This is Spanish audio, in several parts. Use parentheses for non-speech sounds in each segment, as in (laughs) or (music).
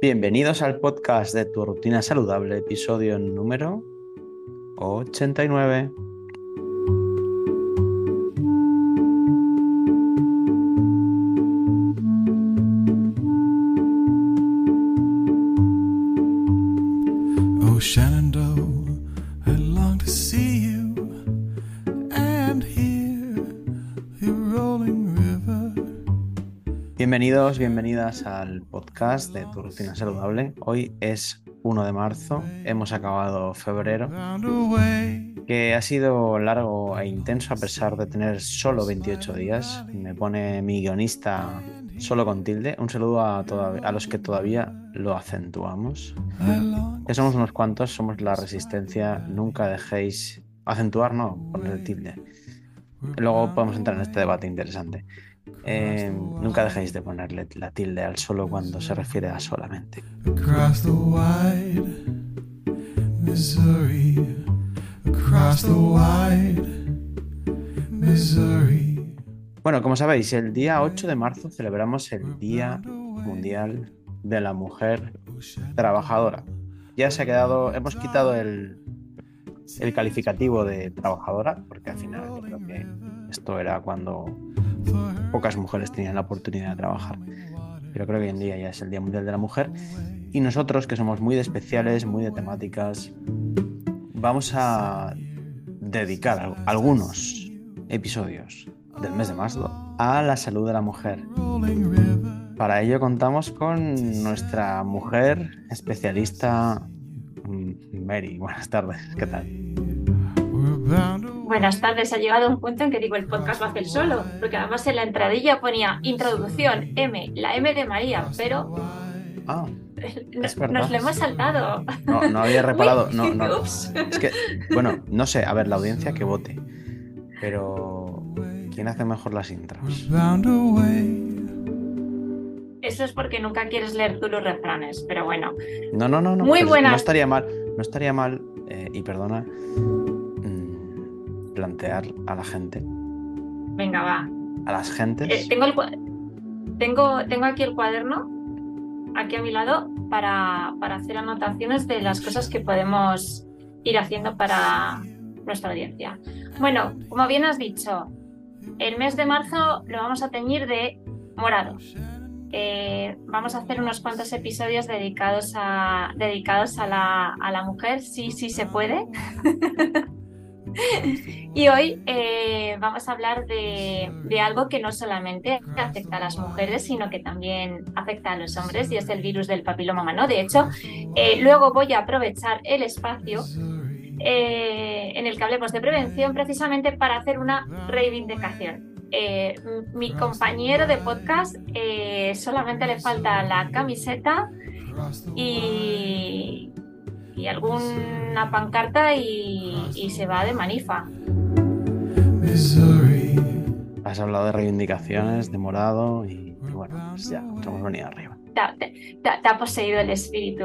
Bienvenidos al podcast de Tu Rutina Saludable, episodio número 89. Bienvenidos, bienvenidas al podcast de Tu Rutina Saludable. Hoy es 1 de marzo, hemos acabado febrero, que ha sido largo e intenso a pesar de tener solo 28 días. Me pone mi guionista solo con tilde. Un saludo a, a los que todavía lo acentuamos. Que somos unos cuantos, somos la resistencia. Nunca dejéis acentuar, no, poner el tilde. Luego podemos entrar en este debate interesante. Eh, nunca dejéis de ponerle la tilde al solo cuando se refiere a solamente. across the wide Missouri, across the wide Missouri. Bueno, como sabéis, el día 8 de marzo celebramos el Día Mundial de la Mujer Trabajadora. Ya se ha quedado, hemos quitado el, el calificativo de trabajadora, porque al final yo creo que esto era cuando pocas mujeres tenían la oportunidad de trabajar. Pero creo que hoy en día ya es el Día Mundial de la Mujer. Y nosotros, que somos muy de especiales, muy de temáticas, vamos a dedicar al- algunos episodios del mes de marzo a la salud de la mujer. Para ello contamos con nuestra mujer especialista, mm, Mary. Buenas tardes, ¿qué tal? Buenas tardes, ha llegado un punto en que digo el podcast va a hacer solo, porque además en la entradilla ponía introducción M, la M de María, pero Ah, no- (laughs) Es verdad. nos lo hemos saltado. no, no había (laughs) reparado. No, no. Ups. Es que, bueno, no sé, a ver, la audiencia que vote. Pero, ¿quién hace mejor las intros? Eso es porque nunca quieres leer tú los refranes, pero bueno. No, no, no, no. Muy pero buenas. No estaría mal, no estaría mal, eh, y perdona, plantear a la gente, Venga, va. a las gentes. Eh, tengo, el, tengo, tengo aquí el cuaderno, aquí a mi lado, para, para hacer anotaciones de las cosas que podemos ir haciendo para nuestra audiencia. Bueno, como bien has dicho, el mes de marzo lo vamos a teñir de morado. Eh, vamos a hacer unos cuantos episodios dedicados a, dedicados a, la, a la mujer, sí, sí se puede. (laughs) (laughs) Y hoy eh, vamos a hablar de, algo que no solamente afecta a las mujeres, sino que también afecta a los hombres y es el virus del papiloma humano. De hecho, eh, luego voy a aprovechar el espacio eh, en el que hablemos de prevención precisamente para hacer una reivindicación. Mi compañero de podcast solamente le falta la camiseta y, y alguna pancarta y, y se va de manifa. Has hablado de reivindicaciones, de morado, y, y bueno, pues ya, nos hemos venido arriba. Te, ha- te- te- te ha poseído el espíritu.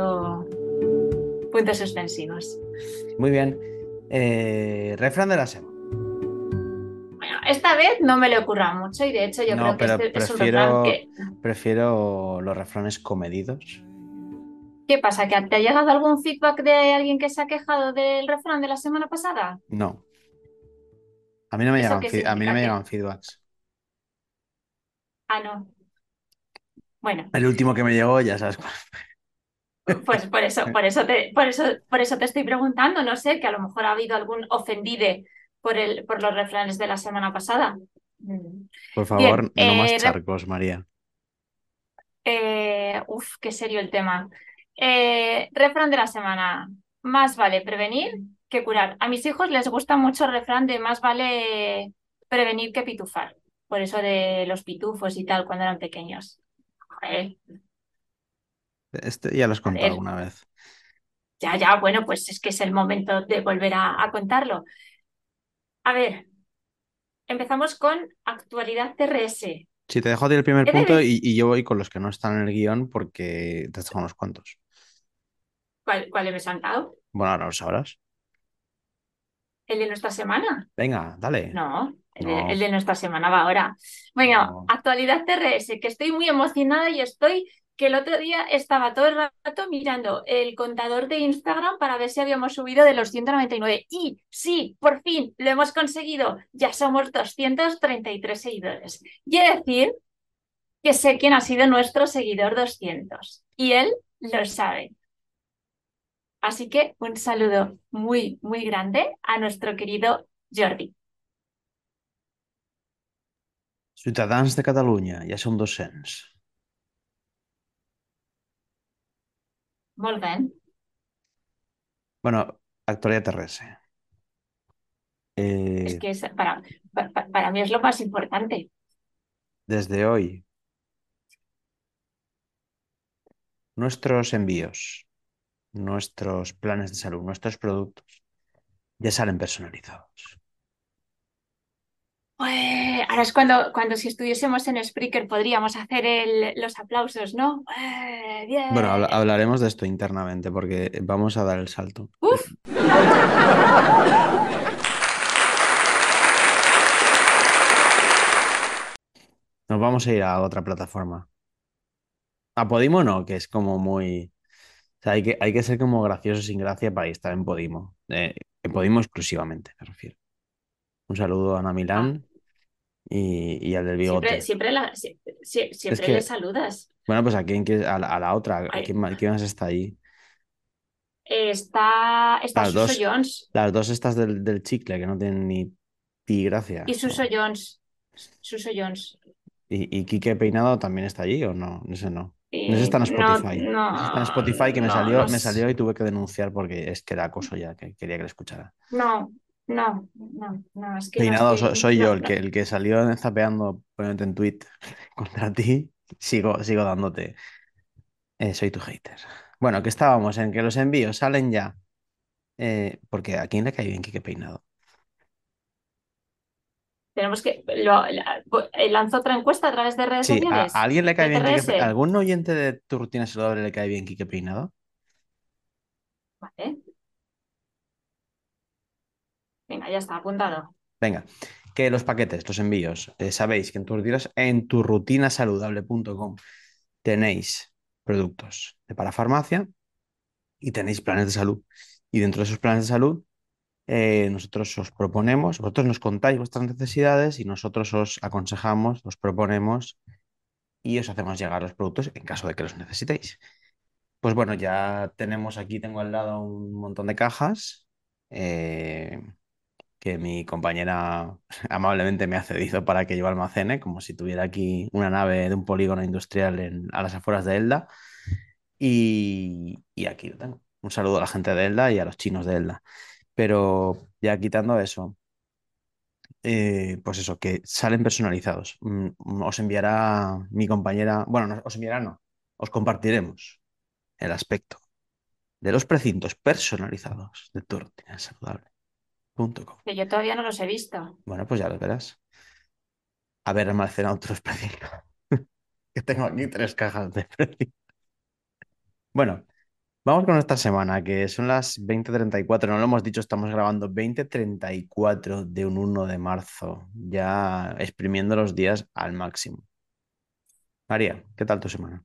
Puntos suspensivos. Muy bien. Eh, refrán de la semana. Bueno, esta vez no me le ocurra mucho y de hecho yo No, creo que este es un refrán que... Prefiero los refranes comedidos. ¿Qué pasa? ¿Que te ha llegado algún feedback de alguien que se ha quejado del refrán de la semana pasada? No. A mí no me ¿Eso llegan, a mí no me llegan feedbacks. Ah, no. Bueno, El último que me llegó, ya sabes cuál. pues por eso, por eso te, por eso, por eso te estoy preguntando, no sé, que a lo mejor ha habido algún ofendide por el, por los refranes de la semana pasada. Mm. Por favor, Bien, no más eh, charcos, María. Eh, uf, qué serio el tema. Eh, refrán de la semana. Más vale prevenir que curar. A mis hijos les gusta mucho el refrán de más vale prevenir que pitufar. Por eso de los pitufos y tal cuando eran pequeños. Joder, Este ya lo has contado ver. alguna vez. ya, ya, bueno, pues es que es el momento de volver a, a contarlo. A ver, empezamos con actualidad TRS. Si te dejo a ti el primer punto y, y yo voy con los que no están en el guion porque te dejado unos cuantos. ¿Cuál, cuál me he saltado? Bueno, ahora lo sabrás. ¿El de nuestra semana? Venga, dale. No, el, No. De, el de nuestra semana va ahora. Bueno, No. actualidad TRS, que estoy muy emocionada y estoy que el otro día estaba todo el rato mirando el contador de Instagram para ver si habíamos subido de los 199. Y sí, por fin lo hemos conseguido. Ya somos 233 seguidores. Y he decir que sé quién ha sido nuestro seguidor 200 y él lo sabe. Así que un saludo muy, muy grande a nuestro querido Jordi. Ciutadans de Catalunya, ja som 200. Molt bien. Bueno, actualidad terrestre. Eh, Es que es para, pa- pa- para mí es lo más importante. desde hoy, nuestros envíos, nuestros planes de salud, nuestros productos ya salen personalizados. Ué, ahora es cuando, cuando si estuviésemos en Spreaker podríamos hacer el- los aplausos, ¿no? Bien. Bueno, habla- hablaremos de esto internamente porque vamos a dar el salto. Uf, Nos vamos a ir a otra plataforma. A Podimo no, que es como muy... O sea, hay que, hay que ser como gracioso sin gracia para estar en Podimo. Eh, en Podimo exclusivamente, me refiero. Un saludo a Ana Milán y, y al del bigote. siempre, siempre, la- sie- sie- siempre que- le saludas. Bueno, pues a quién quieres- a la, a la otra, ¿a Ay. quién, más está ahí? Está, está Las Suso dos. Jones Las dos estas del, del chicle, que no tienen ni pi gracia. y Suso Jones. Suso Jones. ¿Y, y Quique Peinado también está allí o no? Ese no. Y No está en no- Spotify. no, No está en Spotify que me no, salió, me salió y tuve que denunciar porque es que era acoso ya, que quería que le escuchara. No, no, no, no, es que estoy- so- soy yo el que, el que salió zapeando, poniéndote en tweet (laughs) contra ti. Sigo, sigo dándote. Eh, soy tu hater. Bueno, que estábamos en que los envíos salen ya. Eh, porque a quién le cae bien Quique Peinado. Tenemos que. Lo, la- eh, lanzo otra encuesta a través de redes Sí, ¿a, sociales. a alguien le cae bien Quique ¿Algún oyente de tu rutina saludable le cae bien Quique Peinado? Vale. Venga, ya está, apuntado. Venga, que los paquetes, los envíos, eh, sabéis que en tu, en tu rutinasaludable.com tenéis productos de parafarmacia y tenéis planes de salud. Y dentro de esos planes de salud, eh, nosotros os proponemos, vosotros nos contáis vuestras necesidades y nosotros os aconsejamos, os proponemos y os hacemos llegar los productos en caso de que los necesitéis. Pues bueno, ya tenemos aquí, tengo al lado un montón de cajas. eh, que mi compañera (laughs) amablemente me ha cedido para que yo almacene, como si tuviera aquí una nave de un polígono industrial en- a las afueras de Elda. Y, y aquí lo tengo. Un saludo a la gente de Elda y a los chinos de Elda. Pero ya quitando eso, eh, pues eso, que salen personalizados. Mm, mm, Os enviará mi compañera, bueno, no, os enviará no, os compartiremos el aspecto de los precintos personalizados de tu rutina saludable.com. Que yo todavía no los he visto. Bueno, pues ya lo verás. Haber almacenado otros (laughs) precintos. Que tengo aquí tres cajas de precintos. Bueno, vamos con esta semana, que son las 20.34. No lo hemos dicho, estamos grabando 20.34 de un 1 de marzo, ya exprimiendo los días al máximo. María, ¿qué tal tu semana?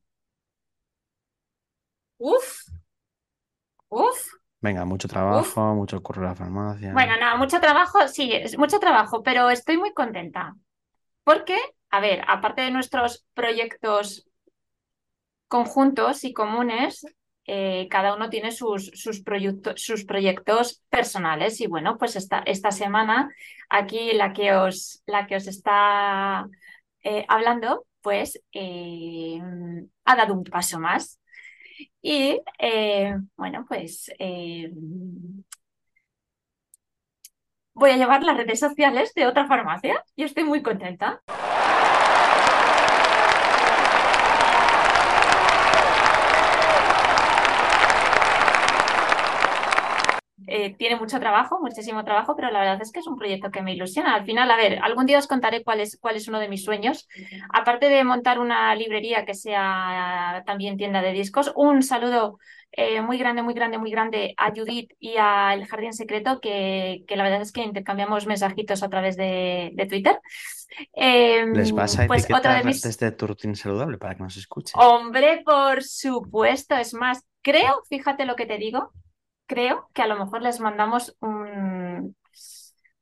Uf, uf. Venga, mucho trabajo, mucho curro en la farmacia. Bueno, no, mucho trabajo, sí, es mucho trabajo, pero estoy muy contenta. Porque, a ver, aparte de nuestros proyectos conjuntos y comunes, eh, cada uno tiene sus, sus, proyectos, sus proyectos personales. Y bueno, pues esta, esta semana, aquí la que os, la que os está eh, hablando, pues eh, ha dado un paso más. Y bueno, pues voy a llevar las redes sociales de otra farmacia y estoy muy contenta. Eh, tiene mucho trabajo, muchísimo trabajo, pero la verdad es que es un proyecto que me ilusiona. Al final, a ver, algún día os contaré cuál es, cuál es uno de mis sueños. Aparte de montar una librería que sea también tienda de discos, un saludo eh, muy grande, muy grande, muy grande a Judith y a El Jardín Secreto, que, que la verdad es que intercambiamos mensajitos a través de, de Twitter. Eh, Les vas a pues otra de mis... desde tu rutina saludable para que nos escuchen. Hombre, por supuesto, es más, creo, fíjate lo que te digo, creo que a lo mejor les mandamos un-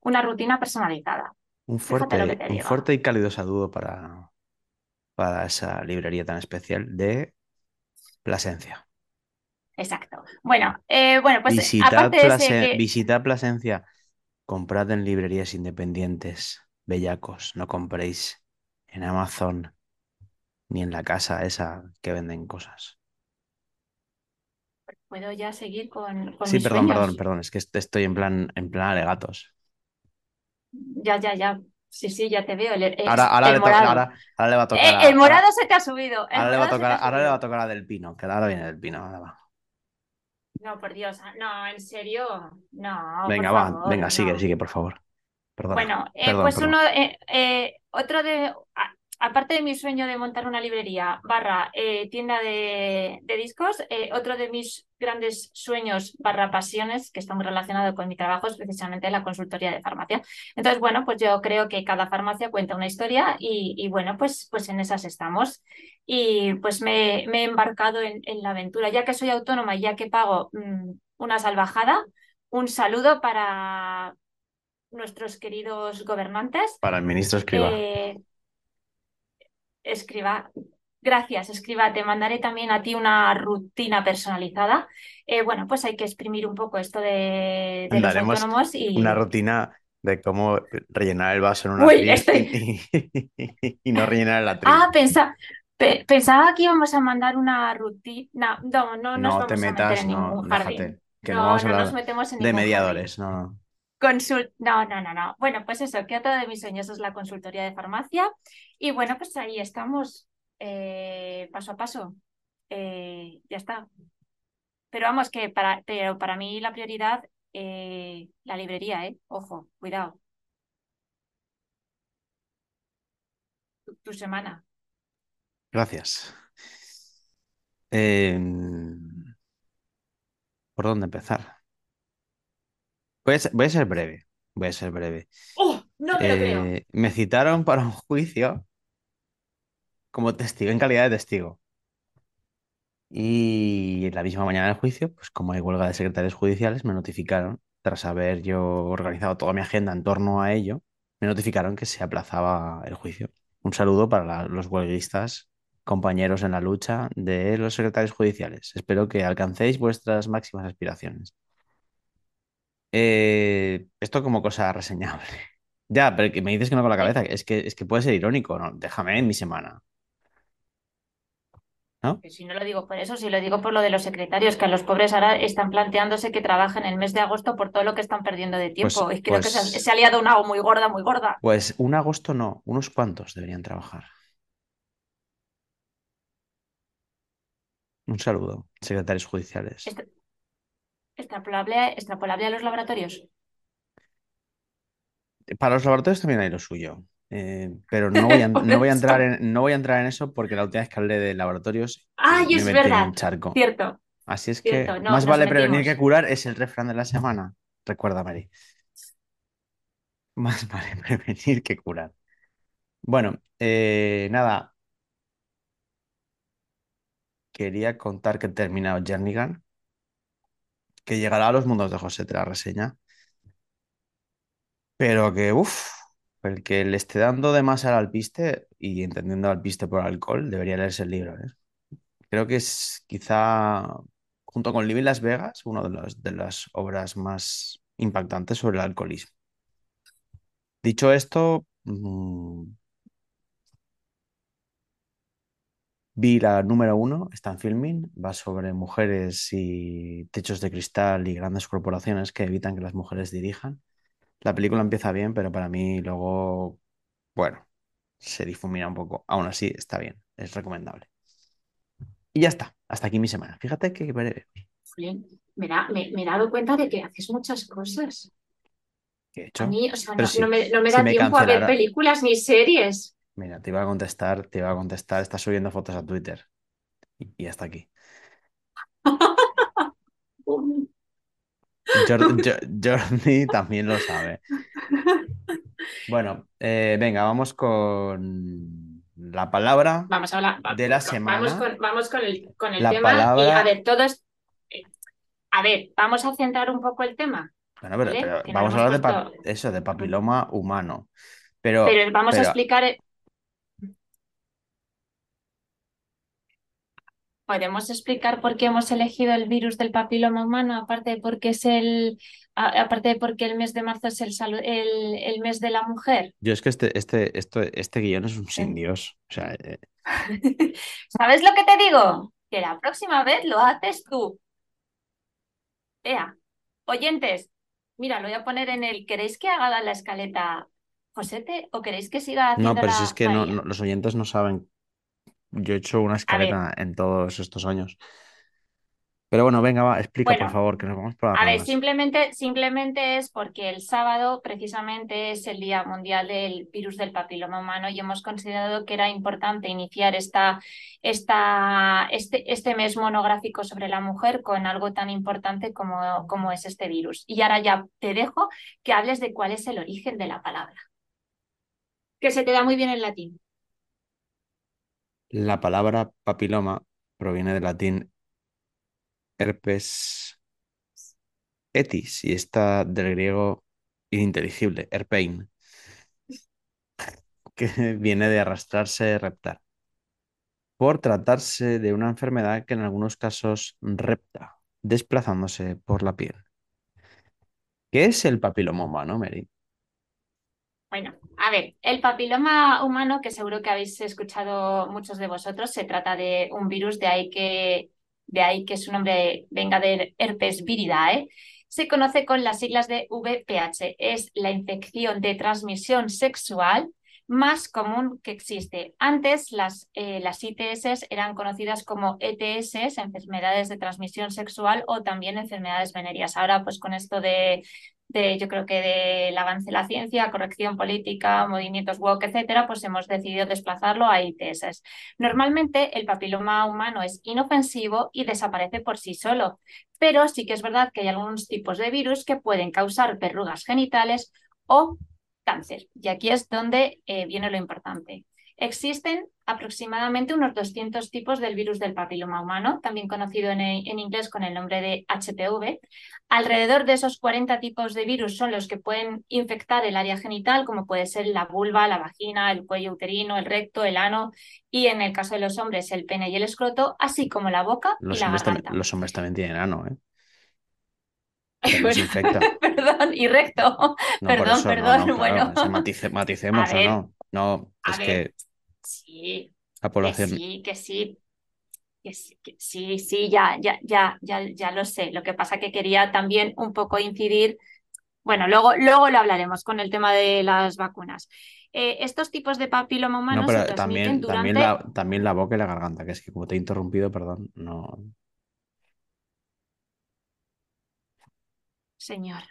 una rutina personalizada. Un fuerte, te un fuerte y cálido saludo para, para esa librería tan especial de Plasencia. Exacto. Bueno, eh, bueno, pues visitad, aparte de ese Plase- que- visitad Plasencia, comprad en librerías independientes, bellacos, no compréis en Amazon ni en la casa esa que venden cosas. Puedo ya seguir con, con Sí, mis perdón, sueños. perdón, perdón, es que est- estoy en plan, en plan alegatos. Ya, ya, ya. Sí, sí, ya te veo. El, Ahora, ahora, el le morado. ahora, ahora le va a tocar Eh, a- el morado se te ha subido. El ahora le va a tocar, ahora le va a tocar a Del Pino, que ahora viene Del Pino. ahora va. No, por Dios. No, en serio. No, Venga, por va, favor, venga, sigue, no. sigue, por favor. Perdona, Bueno, eh, perdón, pues perdón. uno, eh, otro de, a- aparte de mi sueño de montar una librería barra eh, tienda de, de discos, eh, otro de mis grandes sueños barra pasiones, que está muy relacionado con mi trabajo, es precisamente la consultoría de farmacia. Entonces, bueno, pues yo creo que cada farmacia cuenta una historia y, y bueno, pues, pues en esas estamos. Y pues me, me he embarcado en, en la aventura, ya que soy autónoma y ya que pago mm, una salvajada. Un saludo para nuestros queridos gobernantes. Para el ministro escriba. Eh, escriba, gracias, escriba. Te mandaré también a ti una rutina personalizada. Eh, bueno, pues hay que exprimir un poco esto de, de los autónomos y Una rutina de cómo rellenar el vaso en una Uy, estoy- y, y (laughs) no rellenar el atril. Ah, pensa- pe- pensaba que íbamos a mandar una rutina. No, no nos no vamos te a meter metas, en no, ningún jardín. déjate, que no, No, vamos a no hablar nos metemos en de jardín. mediadores, no, no. No, no, no, no. Bueno, pues eso, que otro de mis sueños es la consultoría de farmacia. Y bueno, pues ahí estamos, eh, paso a paso. Eh, ya está. Pero vamos, que para, pero para mí la prioridad, eh, la librería, ¿eh? Ojo, cuidado. Tu, tu semana. Gracias. Em, ¿por dónde empezar? Voy a ser, voy a ser breve, voy a ser breve. ¡Oh! No me lo creo. Eh, me citaron para un juicio como testigo, en calidad de testigo. Y la misma mañana del juicio, pues como hay huelga de secretarios judiciales, me notificaron, tras haber yo organizado toda mi agenda en torno a ello, me notificaron que se aplazaba el juicio. Un saludo para la- los huelguistas, compañeros en la lucha de los secretarios judiciales. Espero que alcancéis vuestras máximas aspiraciones. Eh, esto como cosa reseñable. (laughs) Ya, pero que me dices que no con la cabeza, es que, es que puede ser irónico, ¿no? Déjame en mi semana. ¿No? Que si no lo digo por eso, si lo digo por lo de los secretarios, que a los pobres ahora están planteándose que trabajen el mes de agosto por todo lo que están perdiendo de tiempo. Pues- y creo que se ha, pues- se ha liado una muy gorda, muy gorda. Pues un agosto no, unos cuantos deberían trabajar. Un saludo, secretarios judiciales. Extra- Extrapolable, extrapolable a los laboratorios. Para los laboratorios también hay lo suyo. Eh, pero no voy a, (laughs) no voy a entrar en, no voy a entrar en eso porque la última vez que hablé de laboratorios ¡Ay, me es metí en un charco. Cierto. Así es cierto, que no, más vale prevenir que curar es el refrán de la semana. Recuerda, Mary. Más (laughs) vale prevenir que curar. Bueno, eh, nada. Quería contar que he terminado Jernigan, que llegará a los mundos de José, te la reseña. Pero que, uff, el que le esté dando de más al alpiste y entendiendo alpiste por alcohol, debería leerse el libro, ¿eh? Creo que es quizá, junto con Living Las Vegas, una de las, obras más impactantes sobre el alcoholismo. Dicho esto, mm, vi la número uno, está en filming, va sobre mujeres y techos de cristal y grandes corporaciones que evitan que las mujeres dirijan. La película empieza bien, pero para mí luego, bueno, se difumina un poco. Aún así, está bien, es recomendable. Y ya está, hasta aquí mi semana. Fíjate que breve. Me, da- me- me he dado cuenta de que haces muchas cosas. ¿Qué he hecho? A mí, o sea, no, me, no me si da tiempo a ver películas ni series. Mira, te iba a contestar, te iba a contestar, estás subiendo fotos a Twitter. Y, y hasta aquí. (laughs) Jor- (laughs) Jo- Jordi también lo sabe. Bueno, eh, venga, vamos con la palabra. Vamos a hablar De la semana. Vamos con, vamos con el, con el La tema. Y a ver, todo es- eh, A ver, vamos a centrar un poco el tema. Bueno, pero, vamos a hablar de eso, de papiloma humano. Pero, Pero vamos a explicar. ¿Podemos explicar por qué hemos elegido el virus del papiloma humano? Aparte de porque es el, aparte de porque el mes de marzo es el, salu- el, el mes de la mujer. yo es que este, este, esto, este guion es un sin Dios. O sea, eh, (laughs) ¿Sabes lo que te digo? Que la próxima vez lo haces tú. Ea, oyentes, mira, lo voy a poner en el. ¿Queréis que haga la escaleta Josete o queréis que siga no, haciendo pero si es que no, no- los oyentes no saben. Yo he hecho una escaleta en todos estos años. Pero bueno, venga, va, explica Bueno, por favor, que nos vamos por las A ver, simplemente, simplemente es porque el sábado precisamente es el Día Mundial del Virus del Papiloma Humano y hemos considerado que era importante iniciar esta, esta, este, este mes monográfico sobre la mujer con algo tan importante como, como es este virus. Y ahora ya te dejo que hables de cuál es el origen de la palabra, que se te da muy bien en latín. La palabra papiloma proviene del latín herpes etis y está del griego ininteligible, herpein, que (laughs) viene de arrastrarse, reptar, por tratarse de una enfermedad que en algunos casos repta, desplazándose por la piel. ¿Qué es el papiloma humano, Mary? Bueno, a ver, el papiloma humano, que seguro que habéis escuchado muchos de vosotros, se trata de un virus, de ahí que, de ahí que su nombre venga del herpes viridae. Se conoce con las siglas de VPH. Es la infección de transmisión sexual más común que existe. Antes las, eh, las ITS eran conocidas como ETS, enfermedades de transmisión sexual o también enfermedades venéreas. Ahora, pues con esto de de, yo creo que del avance de la ciencia, corrección política, movimientos woke, etcétera, pues hemos decidido desplazarlo a ITS. Normalmente el papiloma humano es inofensivo y desaparece por sí solo, pero sí que es verdad que hay algunos tipos de virus que pueden causar verrugas genitales o cáncer. Y aquí es donde eh, viene lo importante. Existen aproximadamente unos 200 tipos del virus del papiloma humano, también conocido en, en, inglés con el nombre de HPV. Alrededor de esos 40 tipos de virus son los que pueden infectar el área genital, como puede ser la vulva, la vagina, el cuello uterino, el recto, el ano y en el caso de los hombres el pene y el escroto, así como la boca Los, y la garganta. los hombres también tienen ano, ¿eh? Se (laughs) (laughs) perdón, y recto. No, perdón, eso, perdón, no, bueno. se matice- maticemos o no. No, es ver. que Sí, la que población... sí, que sí. Que sí, que sí, sí, ya, ya, ya, ya, ya lo sé. Lo que pasa que quería también un poco incidir. Bueno, luego, luego lo hablaremos con el tema de las vacunas. Eh, estos tipos de papiloma humano No, se pero transmiten también, durante. también, la, también la boca y la garganta, que es que como te he interrumpido, perdón, no... Señor.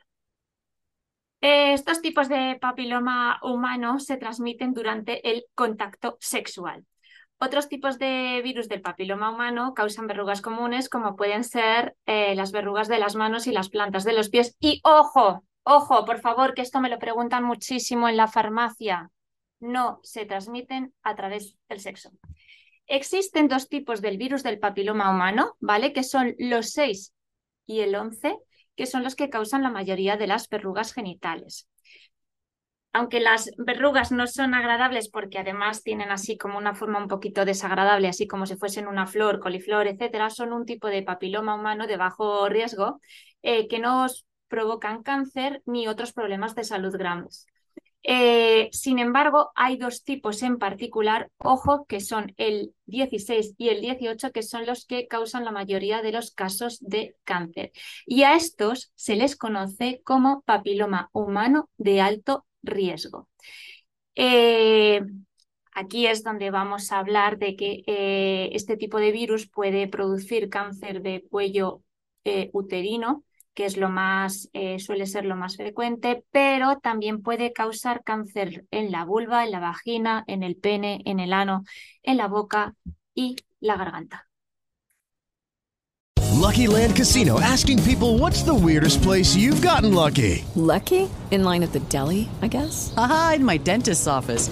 Eh, Estos tipos de papiloma humano se transmiten durante el contacto sexual. Otros tipos de virus del papiloma humano causan verrugas comunes, como pueden ser eh, las verrugas de las manos y las plantas de los pies. Y ojo, ojo, por favor, que esto me lo preguntan muchísimo en la farmacia. No se transmiten a través del sexo. Existen dos tipos del virus del papiloma humano, ¿vale? Que son los 6 y el 11, que son los que causan la mayoría de las verrugas genitales. Aunque las verrugas no son agradables porque además tienen así como una forma un poquito desagradable, así como si fuesen una flor, coliflor, etcétera, son un tipo de papiloma humano de bajo riesgo eh, que no provocan cáncer ni otros problemas de salud graves. Eh, sin embargo, hay dos tipos en particular, ojo, que son el 16 y el 18, que son los que causan la mayoría de los casos de cáncer. Y a estos se les conoce como papiloma humano de alto riesgo. Eh, Aquí es donde vamos a hablar de que eh, este tipo de virus puede producir cáncer de cuello uterino, que es lo más, eh, suele ser lo más frecuente, pero también puede causar cáncer en la vulva, en la vagina, en el pene, en el ano, en la boca y la garganta. Lucky Land Casino asking people what's the weirdest place you've gotten lucky? Lucky? In line at the deli, I guess? Aha, in my dentist's office.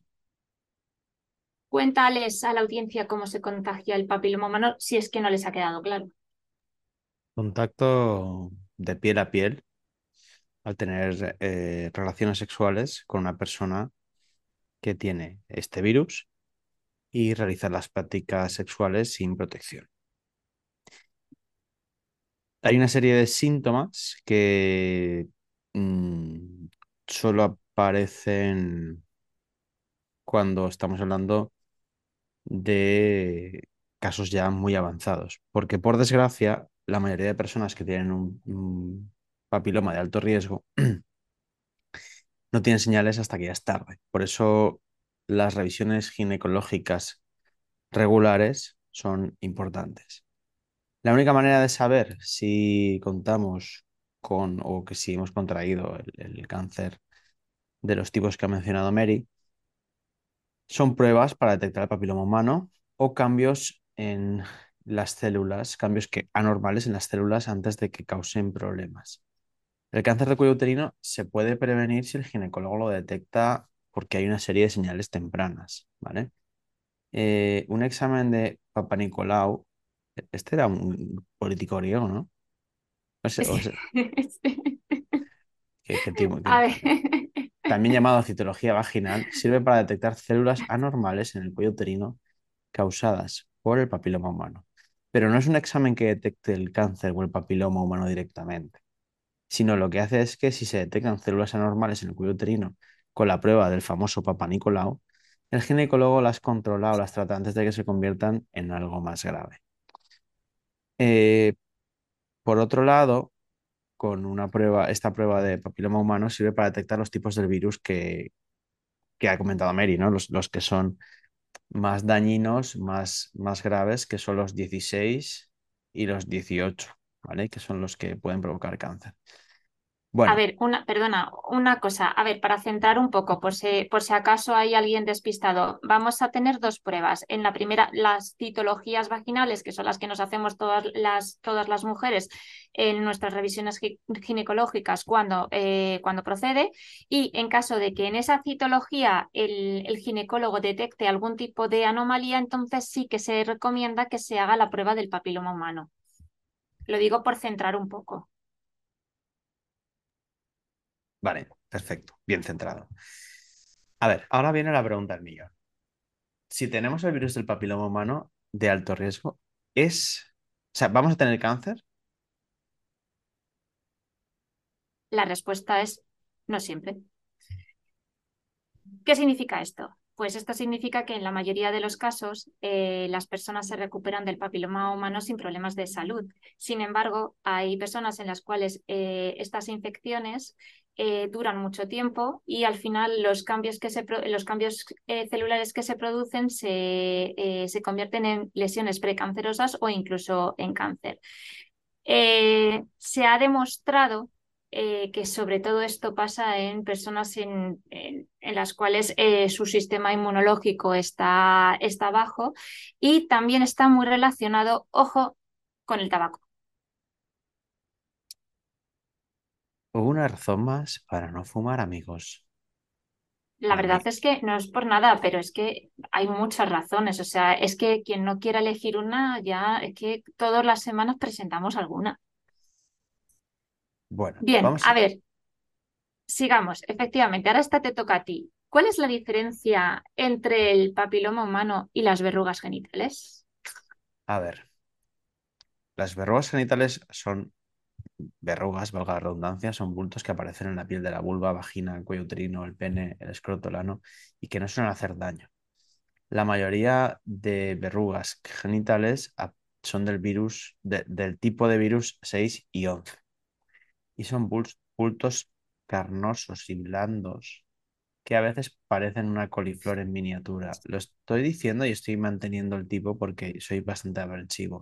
cuéntales a la audiencia cómo se contagia el papiloma humano, si es que no les ha quedado claro. Contacto de piel a piel al tener eh, relaciones sexuales con una persona que tiene este virus y realizar las prácticas sexuales sin protección. Hay una serie de síntomas que mm, solo aparecen cuando estamos hablando de casos ya muy avanzados, porque por desgracia la mayoría de personas que tienen un, papiloma de alto riesgo (clears throat) no tienen señales hasta que ya es tarde. Por eso las revisiones ginecológicas regulares son importantes. La única manera de saber si contamos con o que si hemos contraído el, el cáncer de los tipos que ha mencionado Mary son pruebas para detectar el papiloma humano o cambios en las células, cambios que, anormales en las células antes de que causen problemas. El cáncer de cuello uterino se puede prevenir si el ginecólogo lo detecta porque hay una serie de señales tempranas, ¿vale? Eh, un examen de Papa Nicolau, este era un político griego, ¿no? O sea, o sea, que- que tipo- que- A ver, también llamado citología vaginal, sirve para detectar células anormales en el cuello uterino causadas por el papiloma humano. Pero no es un examen que detecte el cáncer o el papiloma humano directamente, sino lo que hace es que si se detectan células anormales en el cuello uterino con la prueba del famoso Papa Nicolau, el ginecólogo las controla o las trata antes de que se conviertan en algo más grave. Eh, por otro lado, con una prueba, esta prueba de papiloma humano sirve para detectar los tipos del virus que, que ha comentado Mary, ¿no? Los, los que son más dañinos, más, más graves, que son los 16 y los 18, ¿vale? Que son los que pueden provocar cáncer. A ver, una, perdona, una cosa. A ver, para centrar un poco, por si, por si acaso hay alguien despistado, vamos a tener dos pruebas. En la primera, las citologías vaginales, que son las que nos hacemos todas las, todas las mujeres en nuestras revisiones gi- ginecológicas cuando, eh, cuando procede. Y en caso de que en esa citología el, el ginecólogo detecte algún tipo de anomalía, entonces sí que se recomienda que se haga la prueba del papiloma humano. Lo digo por centrar un poco. Vale, perfecto, bien centrado. A ver, ahora viene la pregunta del millón. Si tenemos el virus del papiloma humano de alto riesgo, ¿es, o sea, vamos a tener cáncer? La respuesta es no siempre. ¿Qué significa esto? Pues esto significa que en la mayoría de los casos eh, las personas se recuperan del papiloma humano sin problemas de salud. Sin embargo, hay personas en las cuales eh, estas infecciones eh, duran mucho tiempo y al final los cambios, que se los cambios celulares que se producen se, se, convierten en lesiones precancerosas o incluso en cáncer. se ha demostrado que sobre todo esto pasa en personas en, en, en las cuales su sistema inmunológico está, está bajo y también está muy relacionado, ojo, con el tabaco. Una razón más para no fumar, amigos. La verdad es que no es por nada, pero es que hay muchas razones. O sea, es que quien no quiera elegir una, ya es que todas las semanas presentamos alguna. Bueno, Bien, vamos a ver, sigamos. Efectivamente, ahora esta te toca a ti. ¿Cuál es la diferencia entre el papiloma humano y las verrugas genitales? A ver, las verrugas genitales son verrugas, valga la redundancia, son bultos que aparecen en la piel de la vulva, vagina, el cuello uterino, el pene, el escroto, el ano y que no suelen hacer daño. La mayoría de verrugas genitales son del virus, de, del tipo de virus 6 y 11 y son bultos carnosos y blandos que a veces parecen una coliflor en miniatura. Lo estoy diciendo y estoy manteniendo el tipo porque soy bastante aversivo.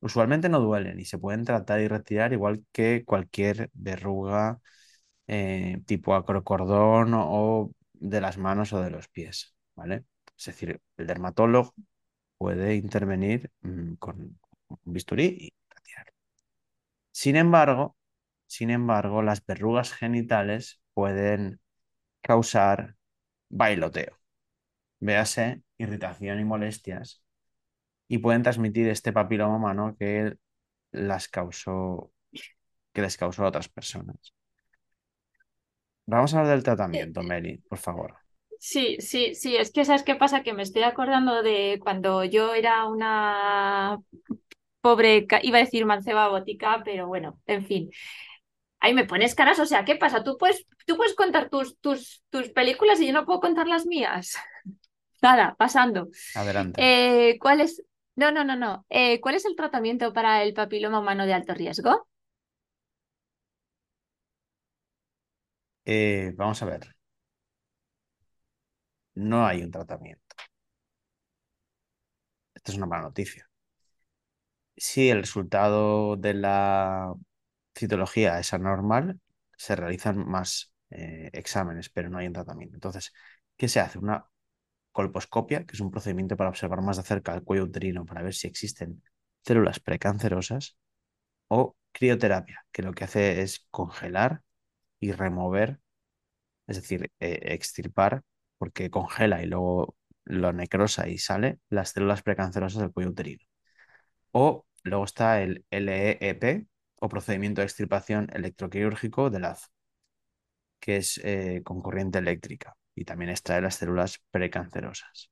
Usualmente no duelen y se pueden tratar y retirar igual que cualquier verruga eh, tipo acrocordón o de las manos o de los pies, ¿vale? Es decir, el dermatólogo puede intervenir mmm, con un bisturí y retirar. Sin embargo, sin embargo, las verrugas genitales pueden causar bailoteo. Véase irritación y molestias y pueden transmitir este papiloma humano que las causó, que les causó a otras personas. Vamos a hablar del tratamiento, Mary, por favor. Sí, sí, sí, es que sabes qué pasa, que me estoy acordando de cuando yo era una pobre, iba a decir manceba botica, pero bueno, en fin. Ahí me pones caras, o sea, ¿qué pasa? ¿Tú puedes, tú puedes contar tus, tus, tus películas y yo no puedo contar las mías? (laughs) Nada, pasando. Adelante. Eh, ¿Cuál es, no, no, no, no. Eh, ¿cuál es el tratamiento para el papiloma humano de alto riesgo? Eh, vamos a ver. No hay un tratamiento. Esta es una mala noticia. Si el resultado de la citología es anormal, se realizan más eh, exámenes, pero no hay un tratamiento. Entonces, ¿qué se hace? Una colposcopia, que es un procedimiento para observar más de cerca el cuello uterino para ver si existen células precancerosas, o crioterapia, que lo que hace es congelar y remover, es decir, eh, extirpar, porque congela y luego lo necrosa y sale las células precancerosas del cuello uterino. O luego está el LEEP, o procedimiento de extirpación electroquirúrgico del lazo, que es eh, con corriente eléctrica y también extrae las células precancerosas.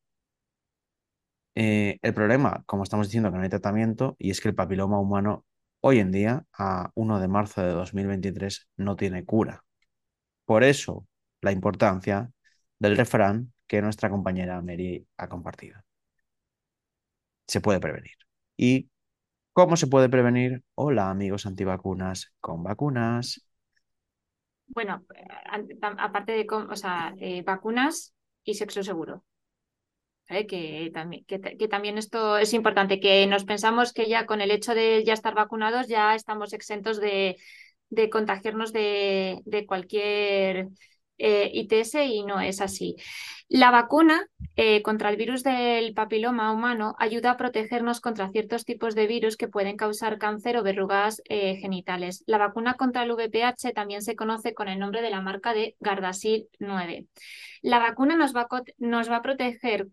Eh, el problema, como estamos diciendo, que no hay tratamiento y es que el papiloma humano hoy en día, a 1 de marzo de 2023, no tiene cura. Por eso, la importancia del refrán que nuestra compañera Mary ha compartido. Se puede prevenir. ¿Y cómo se puede prevenir? Hola amigos antivacunas, con vacunas. Bueno, aparte de o sea, eh, vacunas y sexo seguro. Que, también, que, también esto es importante, que nos pensamos que ya con el hecho de ya estar vacunados ya estamos exentos de, de contagiarnos de, de cualquier eh, ITS y no es así. La vacuna eh, contra el virus del papiloma humano ayuda a protegernos contra ciertos tipos de virus que pueden causar cáncer o verrugas eh, genitales. La vacuna contra el VPH también se conoce con el nombre de la marca de Gardasil 9. La vacuna nos va, nos va a proteger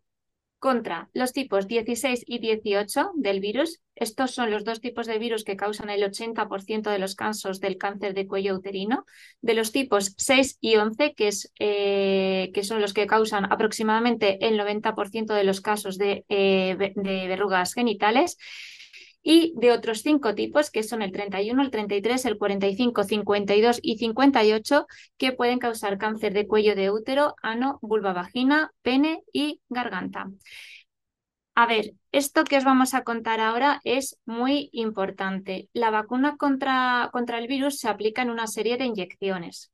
contra los tipos 16 y 18 del virus. Estos son los dos tipos de virus que causan el 80% de los casos del cáncer de cuello uterino. De los tipos 6 y 11, que, es, eh, que son los que causan aproximadamente el 90% de los casos de, eh, de verrugas genitales. Y de otros cinco tipos, que son el 31, el 33, el 45, 52 y 58, que pueden causar cáncer de cuello de útero, ano, vulva vagina, pene y garganta. A ver, esto que os vamos a contar ahora es muy importante. La vacuna contra, contra el virus se aplica en una serie de inyecciones.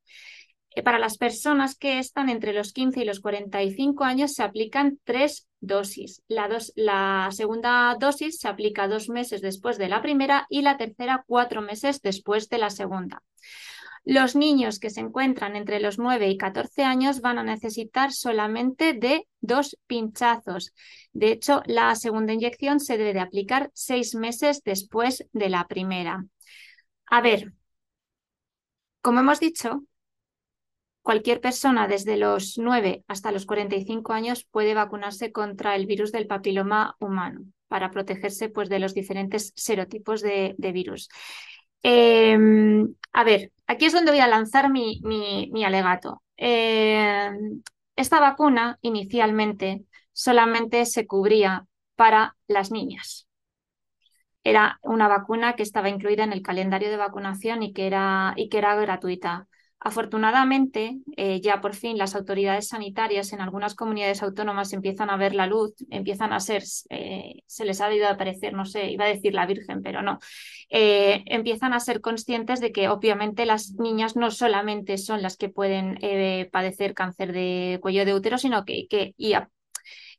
Eh, Para las personas que están entre los 15 y los 45 años se aplican tres dosis. La, dos- la segunda dosis se aplica dos meses después de la primera y la tercera cuatro meses después de la segunda. Los niños que se encuentran entre los 9 y 14 años van a necesitar solamente de dos pinchazos. De hecho, la segunda inyección se debe de aplicar seis meses después de la primera. A ver, como hemos dicho, cualquier persona desde los 9 hasta los 45 años puede vacunarse contra el virus del papiloma humano para protegerse pues, de los diferentes serotipos de, virus. Eh, a ver, aquí es donde voy a lanzar mi, mi- alegato. Eh, esta vacuna inicialmente solamente se cubría para las niñas. Era una vacuna que estaba incluida en el calendario de vacunación y que era, y que era gratuita. Afortunadamente, eh, ya por fin las autoridades sanitarias en algunas comunidades autónomas empiezan a ver la luz, empiezan a ser, eh, se les ha debido aparecer, no sé, iba a decir la Virgen, pero no, eh, empiezan a ser conscientes de que obviamente las niñas no solamente son las que pueden padecer cáncer de cuello de útero, sino que, que y a-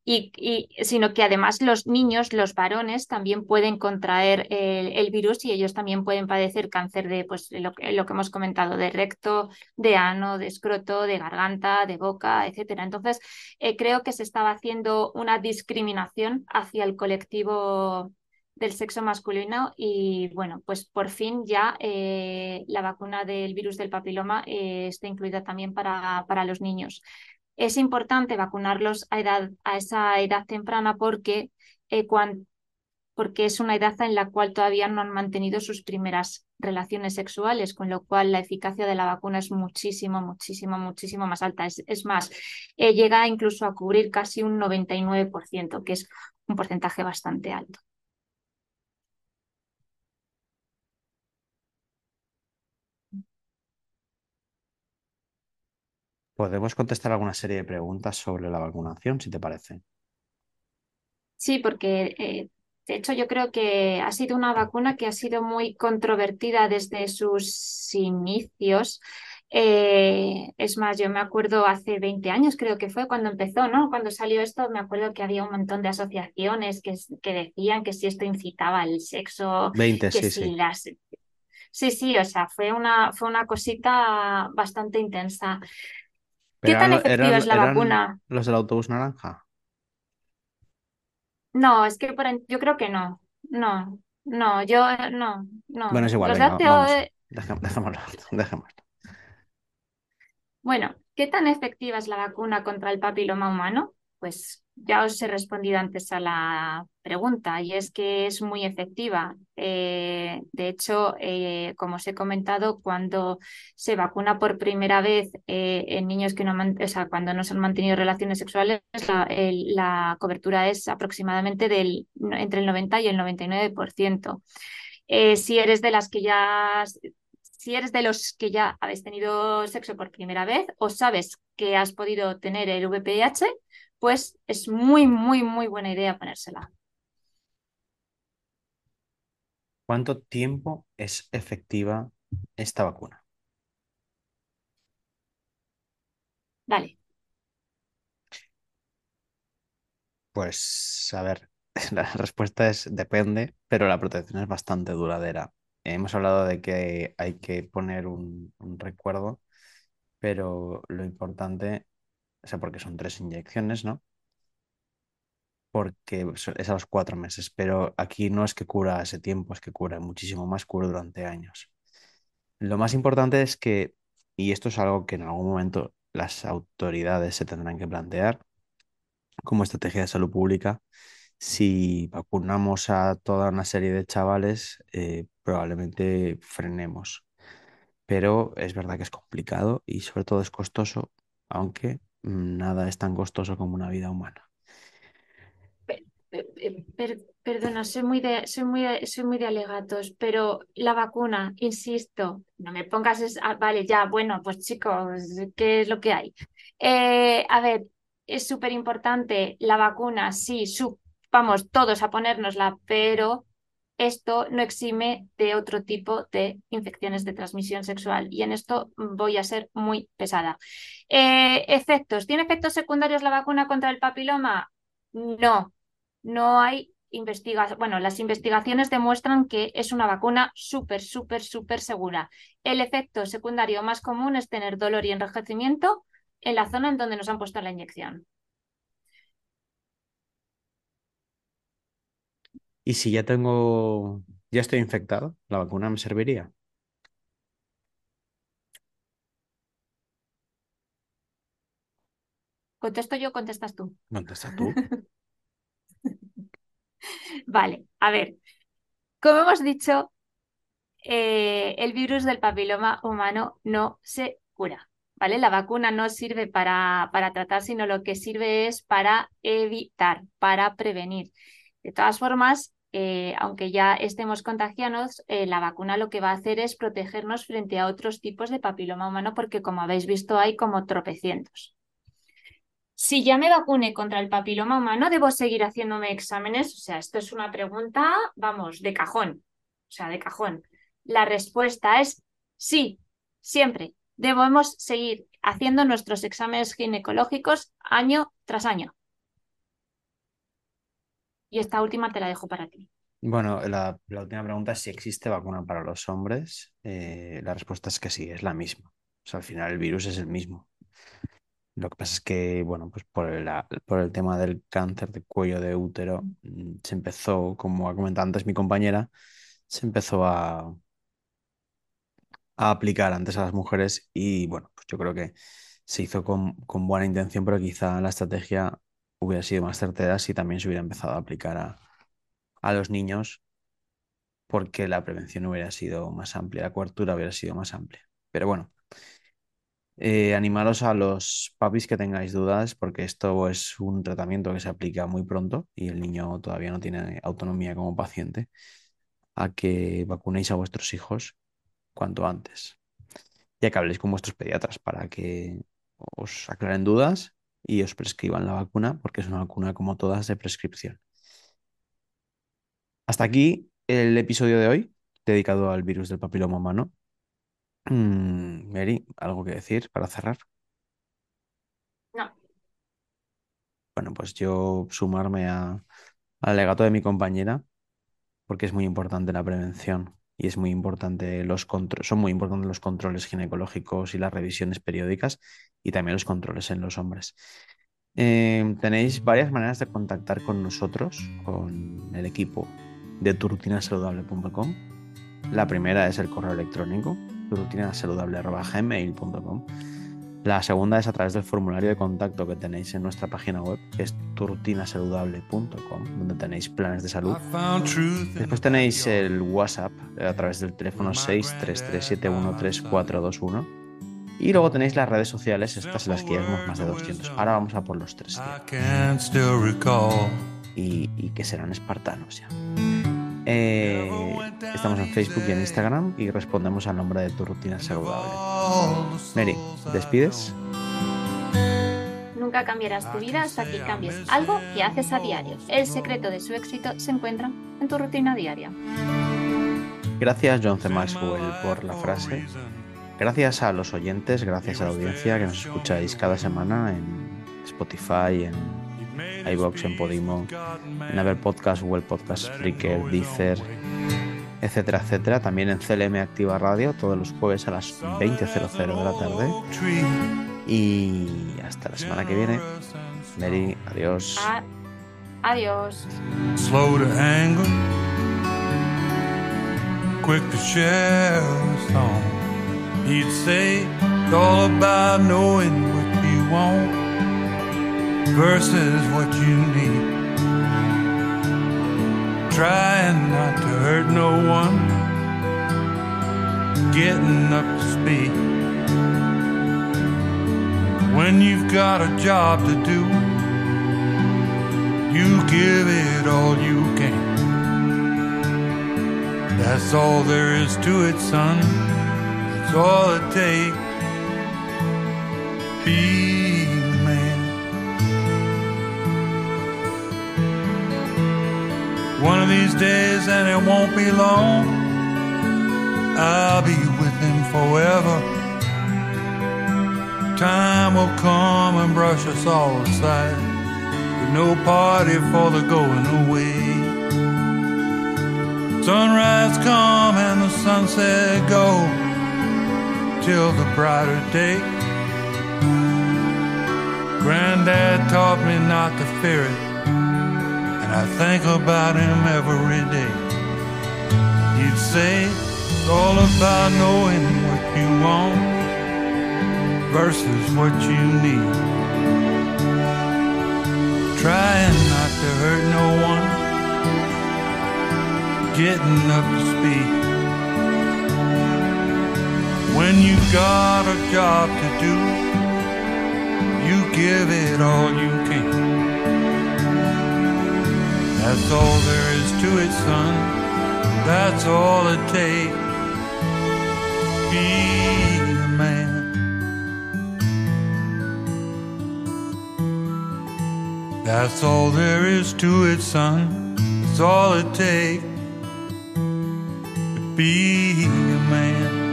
y, y- sino que además los niños, los varones, también pueden contraer el, el virus y ellos también pueden padecer cáncer de pues, lo, lo que hemos comentado, de recto, de ano, de escroto, de garganta, de boca, etcétera. Entonces, eh, creo que se estaba haciendo una discriminación hacia el colectivo del sexo masculino y bueno, pues por fin ya eh, la vacuna del virus del papiloma eh, está incluida también para, para los niños. Es importante vacunarlos a, esa edad temprana porque, eh, porque es una edad en la cual todavía no han mantenido sus primeras relaciones sexuales, con lo cual la eficacia de la vacuna es muchísimo, muchísimo, muchísimo más alta. Es, es más, eh, llega incluso a cubrir casi un 99%, que es un porcentaje bastante alto. Podemos contestar alguna serie de preguntas sobre la vacunación, si te parece. Sí, porque eh, de hecho yo creo que ha sido una vacuna que ha sido muy controvertida desde sus inicios. Eh, es más, yo me acuerdo hace 20 años, creo que fue cuando empezó, ¿no? Cuando salió esto, me acuerdo que había un montón de asociaciones que, que decían que si esto incitaba al sexo, 20, que sí, si sí. las... Sí, sí, o sea, fue una, fue una cosita bastante intensa. ¿Qué tan efectiva eran- es la eran vacuna? los del autobús naranja. No, es que por en- yo creo que no. No, no, yo eh, no, no. Bueno, es igual, Los venga, de vamos. Dejé- Dejémoslo, (laughs) dejémoslo. Bueno, ¿qué tan efectiva es la vacuna contra el papiloma humano? Pues ya os he respondido antes a la pregunta y es que es muy efectiva. Eh, de hecho, eh, como os he comentado, cuando se vacuna por primera vez eh, en niños que no, o sea, cuando no se han mantenido relaciones sexuales, la, la cobertura es aproximadamente del, entre el 90 y el 99%. Eh, si eres de las que ya si eres de los que ya habéis tenido sexo por primera vez o sabes que has podido tener el VPH, pues es muy, muy, muy buena idea ponérsela. ¿Cuánto tiempo es efectiva esta vacuna? Dale. Pues, a ver, (laughs) la respuesta es depende, pero la protección es bastante duradera. Hemos hablado de que hay que poner un, un recuerdo, pero lo importante, o sea, porque son tres inyecciones, ¿no? Porque es a los cuatro meses, pero aquí no es que cura ese tiempo, es que cura muchísimo más, cura durante años. Lo más importante es que, y esto es algo que en algún momento las autoridades se tendrán que plantear como estrategia de salud pública, si vacunamos a toda una serie de chavales, eh, probablemente frenemos. Pero es verdad que es complicado y sobre todo es costoso, aunque nada es tan costoso como una vida humana. per- perdona, soy muy de, soy muy soy muy de alegatos, pero la vacuna, insisto, no me pongas, es- ah, vale, ya, bueno, pues chicos, ¿qué es lo que hay? Eh, a ver, es súper importante la vacuna, sí, su- vamos todos a ponérnosla, pero esto no exime de otro tipo de infecciones de transmisión sexual y en esto voy a ser muy pesada. Eh, efectos, ¿tiene efectos secundarios la vacuna contra el papiloma? No, no hay investigación. Bueno, las investigaciones demuestran que es una vacuna súper, súper, súper segura. El efecto secundario más común es tener dolor y enrojecimiento en la zona en donde nos han puesto la inyección. Y si ya tengo, ya estoy infectado, ¿la vacuna me serviría? ¿Contesto yo o contestas tú? Contesta tú. (laughs) Vale, a ver. Como hemos dicho, eh, el virus del papiloma humano no se cura, ¿vale? La vacuna no sirve para, para tratar, sino lo que sirve es para evitar, para prevenir. De todas formas, eh, aunque ya estemos contagiados, eh, la vacuna lo que va a hacer es protegernos frente a otros tipos de papiloma humano, porque como habéis visto hay como tropecientos. Si ya me vacune contra el papiloma humano, ¿debo seguir haciéndome exámenes? O sea, esto es una pregunta, vamos, de cajón. O sea, de cajón. La respuesta es sí, siempre. Debemos seguir haciendo nuestros exámenes ginecológicos año tras año. Y esta última te la dejo para ti. Bueno, la, última pregunta es si existe vacuna para los hombres. Eh, la respuesta es que sí, es la misma. O sea, al final el virus es el mismo. Lo que pasa es que, bueno, pues por el, tema del cáncer de cuello de útero, mm, se empezó, como ha comentado antes mi compañera, se empezó a, aplicar antes a las mujeres y, bueno, pues yo creo que se hizo con buena intención, pero quizá la estrategia hubiera sido más certera si también se hubiera empezado a aplicar a, a los niños, porque la prevención hubiera sido más amplia, la cobertura hubiera sido más amplia. Pero bueno. Eh, animaros a los papis que tengáis dudas, porque esto es un tratamiento que se aplica muy pronto y el niño todavía no tiene autonomía como paciente, a que vacunéis a vuestros hijos cuanto antes. Ya que habléis con vuestros pediatras para que os aclaren dudas y os prescriban la vacuna, porque es una vacuna como todas de prescripción. Hasta aquí el episodio de hoy, dedicado al virus del papiloma humano. Mm, Mary, ¿algo que decir para cerrar? No. Bueno, pues yo sumarme a, al alegato de mi compañera, porque es muy importante la prevención y es muy importante los son muy importantes los controles ginecológicos y las revisiones periódicas y también los controles en los hombres. Eh, tenéis varias maneras de contactar con nosotros, con el equipo de turrutinasaludable.com. La primera es el correo electrónico turrutinasaludable.gmail.com La segunda es a través del formulario de contacto que tenéis en nuestra página web, que es turrutinasaludable.com, donde tenéis planes de salud. Después tenéis el WhatsApp eh, a través del teléfono 633713421. Y luego tenéis las redes sociales, estas en las que llevamos más de 200. Ahora vamos a por los tres. Y, y que serán espartanos ya. Eh, estamos en Facebook y en Instagram y respondemos al nombre de tu rutina saludable. Mary, ¿despides? Nunca cambiarás tu vida hasta que cambies algo que haces a diario. El secreto de su éxito se encuentra en tu rutina diaria. Gracias John C. Maxwell por la frase. Gracias a los oyentes, gracias a la audiencia que nos escucháis cada semana en Spotify, en iBox, en Podimo, en Apple Podcast, Google Podcast, Spreaker, Deezer, etcétera, etcétera. También en CLM Activa Radio todos los jueves a las 20.00 de la tarde. Y hasta la semana que viene. Mary, adiós. A- Adiós. slow to anger, quick to share a song. He'd say it's all about knowing what you want versus what you need. Trying not to hurt no one, getting up to speed. When you've got a job to do, You give it all you can. That's all there is to it, son. All it takes. Be man. One of these days, and it won't be long, I'll be with him forever. Time will come and brush us all aside. With no party for the going away. Sunrise come and the sunset go till the brighter day. Granddad taught me not to fear it, and I think about him every day. He'd say it's all about knowing what you want versus what you need. Trying not to hurt no one, getting up to speed. When you got a job to do, you give it all you can. That's all there is to it, son. That's all it takes. To be a man. That's all there is to it, son. That's all it takes to be a man.